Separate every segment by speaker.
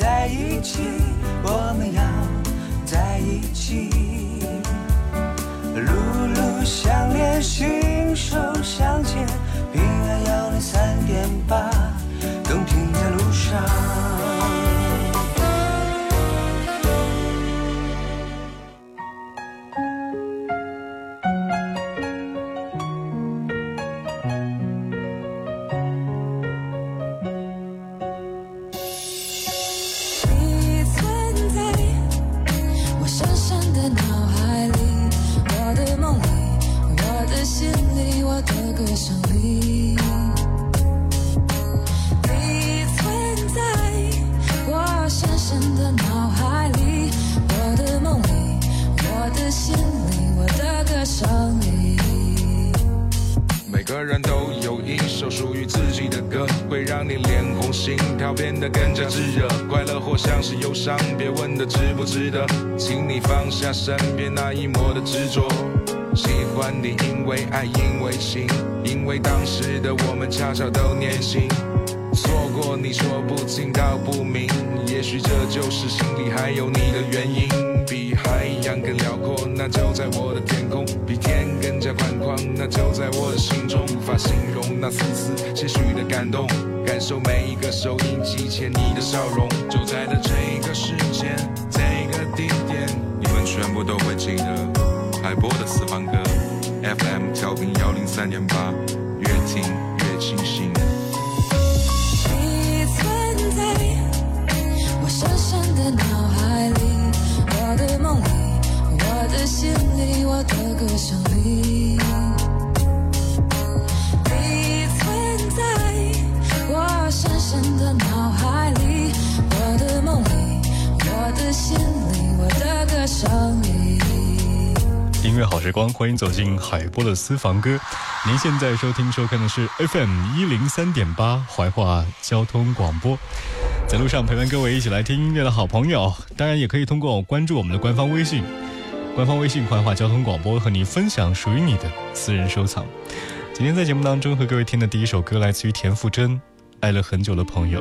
Speaker 1: 在一起，我们要
Speaker 2: 的脑海里，我的梦里，我的心里，我的歌声里。
Speaker 3: 每个人都有一首属于自己的歌，会让你脸红，心跳变得更加炙热。快乐或像是忧伤，别问的值不值得，请你放下身边那一抹的执着。喜欢你，因为爱，因为情，因为当时的我们恰巧都年轻。错过你说不清道不明，也许这就是心里还有你的原因。比海洋更辽阔，那就在我的天空；比天更加宽广，那就在我的心中。无法形容那丝丝些许的感动，感受每一个收音机前你的笑容。就在了这个时间，这个地点，你们全部都会记得海波的私房歌，FM 调频幺零三点八，越听越清新。
Speaker 2: 的脑海里，我的梦里，我的心里，我的歌声里。你存在我深深的脑海里，我的梦里，我的心里，我的歌声里。
Speaker 4: 音乐好时光，欢迎走进海波的私房歌。您现在收听收看的是 FM 一零三点八怀化交通广播，在路上陪伴各位一起来听音乐的好朋友，当然也可以通过关注我们的官方微信，官方微信快话交通广播和你分享属于你的私人收藏。今天在节目当中和各位听的第一首歌来自于田馥甄，《爱了很久的朋友》。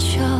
Speaker 2: 就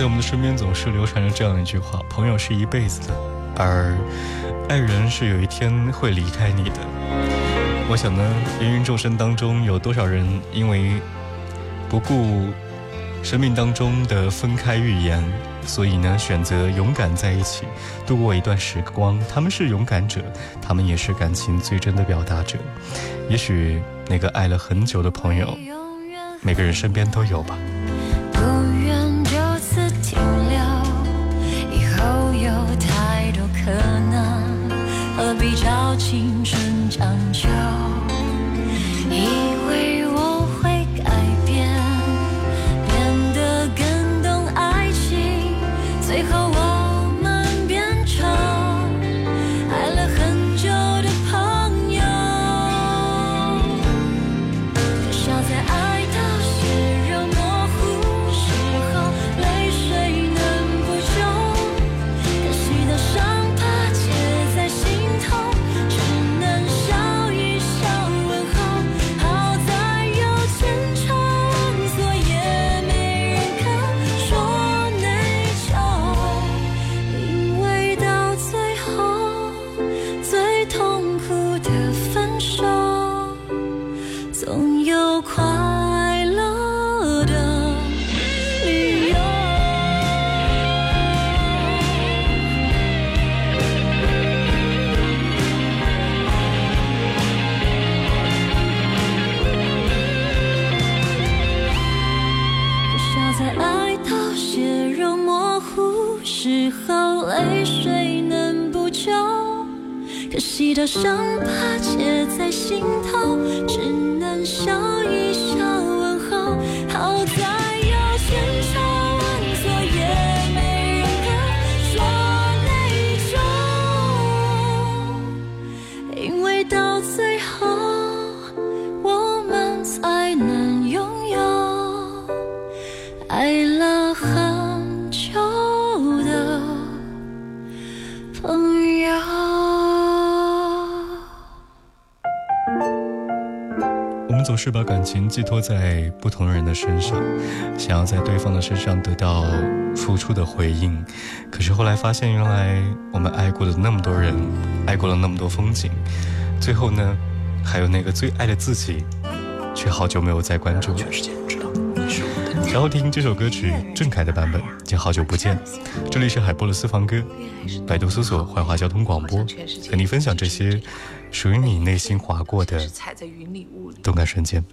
Speaker 2: 在
Speaker 4: 我们的身边总是流传着这样一句话：朋友是一辈子的，而爱人是有一天会离开你的。我想呢，芸芸众生当中有多少人因为不顾生命当中的分开预言，所以呢选择勇敢在一起，度过一段时光。他们是勇敢者，他们也是感情最真的表达者。也许那个爱了很久的朋友，每个人身边都有吧。
Speaker 2: 青春将就的伤疤结在心头，只能笑们
Speaker 4: 总是把感情寄托在不同人的身上，想要在对方的身上得到付出的回应，可是后来发现，原来我们爱过的那么多人，爱过了那么多风景，最后呢，还有那个最爱的自己，却好久没有再关注了。然后听这首歌曲郑恺的版本，叫《好久不见》。这里是海波的私房歌，百度搜索“怀化交通广播”，和你分享这些属于你内心划过的。动感瞬间。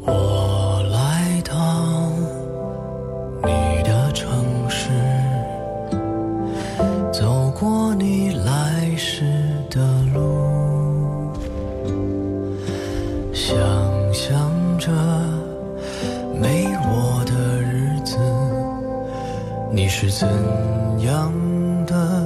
Speaker 1: 我来到你的城市，走过你来时的路，想象着是怎样的？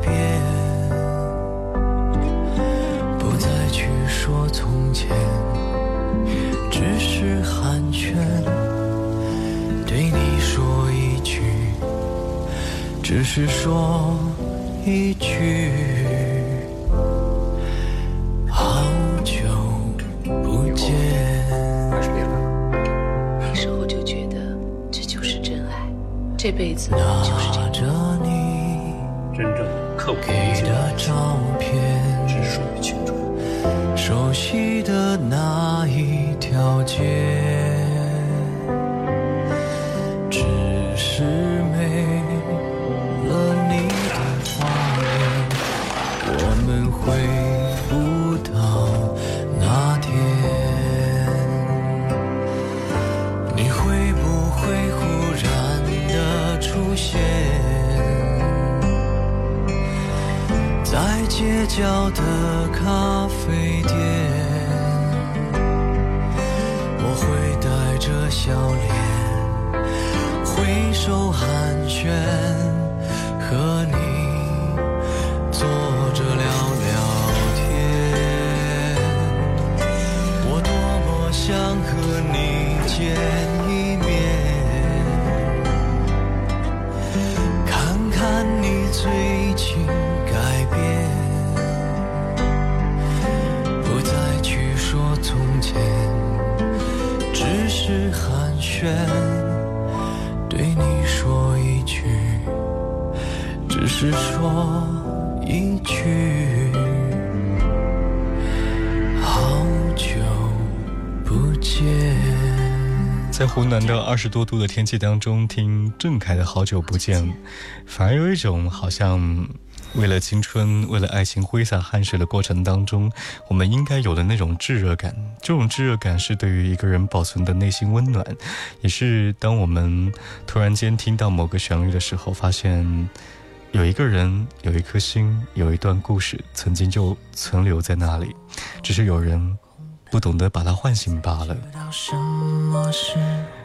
Speaker 1: 变，不再去说从前，只是寒暄，对你说一句，只是说一句，好久不见。
Speaker 5: 那时候就觉得这就是真爱，这辈子
Speaker 1: 拿
Speaker 5: 就是这样。
Speaker 1: 着你
Speaker 6: 真正刻骨铭
Speaker 1: 给的照片，熟悉的那一条街，角的咖
Speaker 4: 在湖南的二十多度的天气当中，听郑恺的《好久不见》，反而有一种好像为了青春、为了爱情挥洒汗水的过程当中，我们应该有的那种炙热感。这种炙热感是对于一个人保存的内心温暖，也是当我们突然间听到某个旋律的时候，发现有一个人、有一颗心、有一段故事，曾经就存留在那里，只是有人不懂得把它唤醒罢了。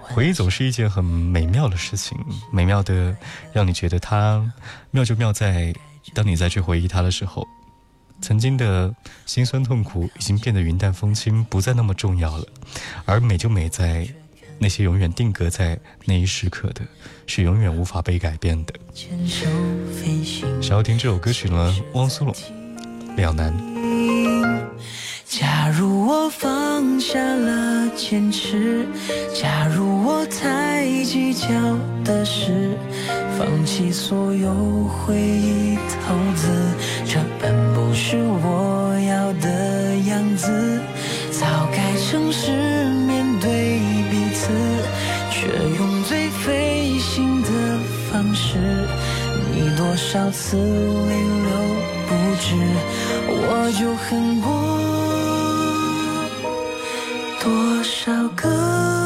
Speaker 4: 回忆总是一件很美妙的事情，美妙的让你觉得它妙就妙在，当你再去回忆它的时候，曾经的辛酸痛苦已经变得云淡风轻，不再那么重要了。而美就美在那些永远定格在那一时刻的，是永远无法被改变的。想要听这首歌曲呢，汪苏泷，两难。
Speaker 2: 假如我放下了坚持，假如我太计较的是放弃所有回忆投资，这本不是我要的样子。早该诚实面对彼此，却用最费心的方式。你多少次泪流不止，我就恨过。多少个？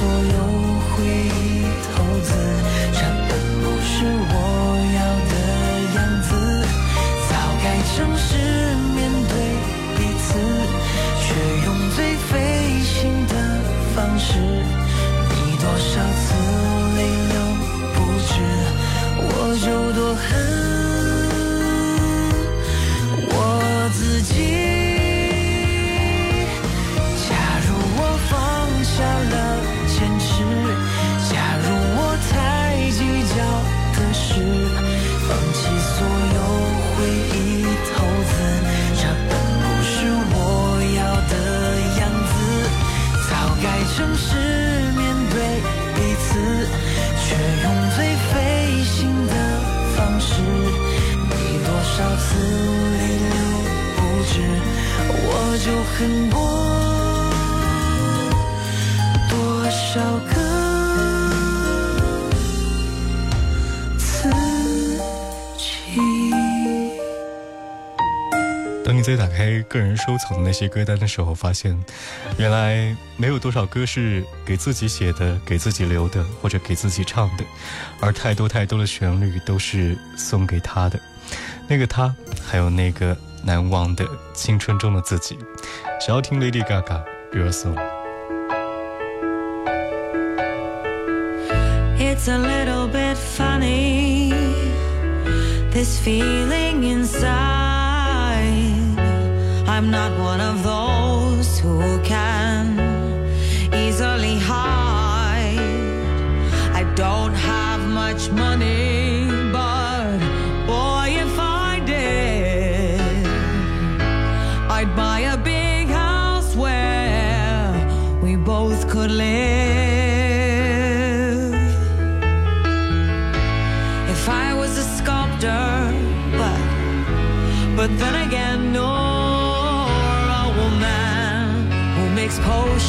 Speaker 2: 所有回忆投资，这本不是我要的样子。早该诚实面对彼此，却用最费心的方式。你多少次泪流不止，我就多恨。沉默多少个自己？
Speaker 4: 当你在打开个人收藏的那些歌单的时候，发现原来没有多少歌是给自己写的、给自己留的，或者给自己唱的，而太多太多的旋律都是送给他的。那个他，还有那个难忘的青春中的自己。想要听 Lady Gaga Your Song。
Speaker 2: It's a little bit funny, this feeling inside. I'm not one of those who can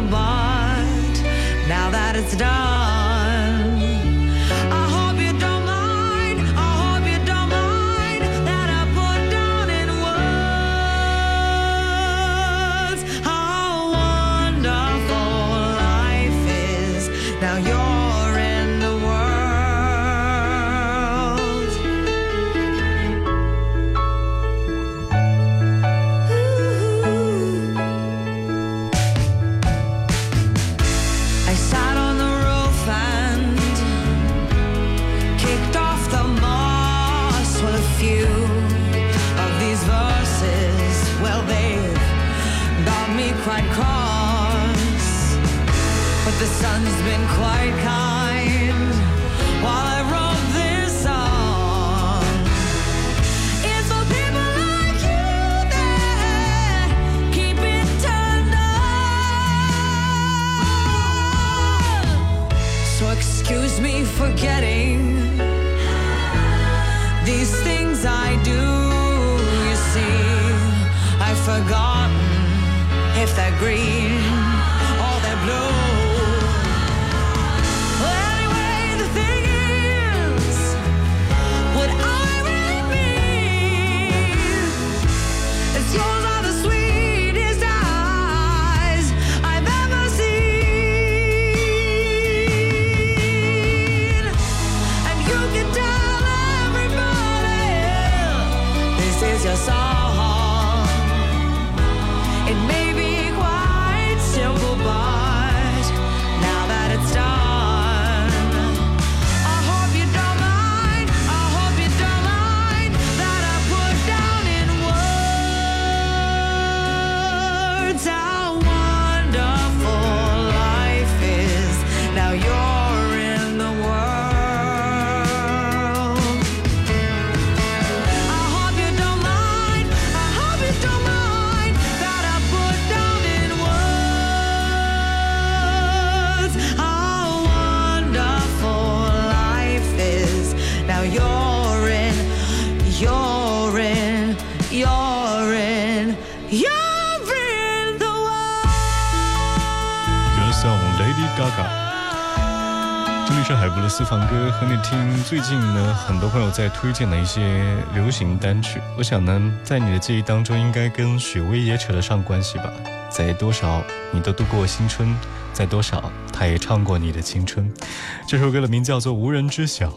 Speaker 7: but now that it's done. I hope you don't mind, I hope you don't mind that I put down in words how wonderful life is. Now you're forgotten if that
Speaker 8: green. 给你听最近呢很多朋友在推荐的一些流行单曲我想呢在你的记忆当中应该跟许巍也扯得上关系吧。在多少你都度过青春在多少他也唱过你的青春。这首歌的名叫做无人知晓。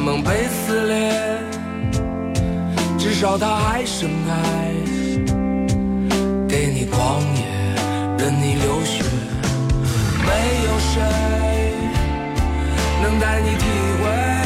Speaker 9: 梦被撕裂？至少它还盛开给你狂野任你流血没有谁能带你体会。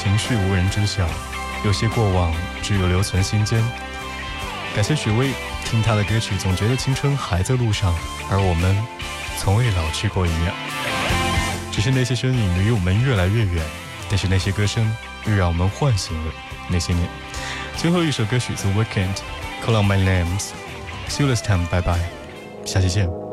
Speaker 4: 情绪无人知晓，有些过往只有留存心间。感谢许巍，听他的歌曲总觉得青春还在路上，而我们从未老去过一样。只是那些身影离我们越来越远，但是那些歌声又让我们唤醒了那些年。最后一首歌曲《The Weekend》，Call on My Names，See you next time，拜拜，下期见。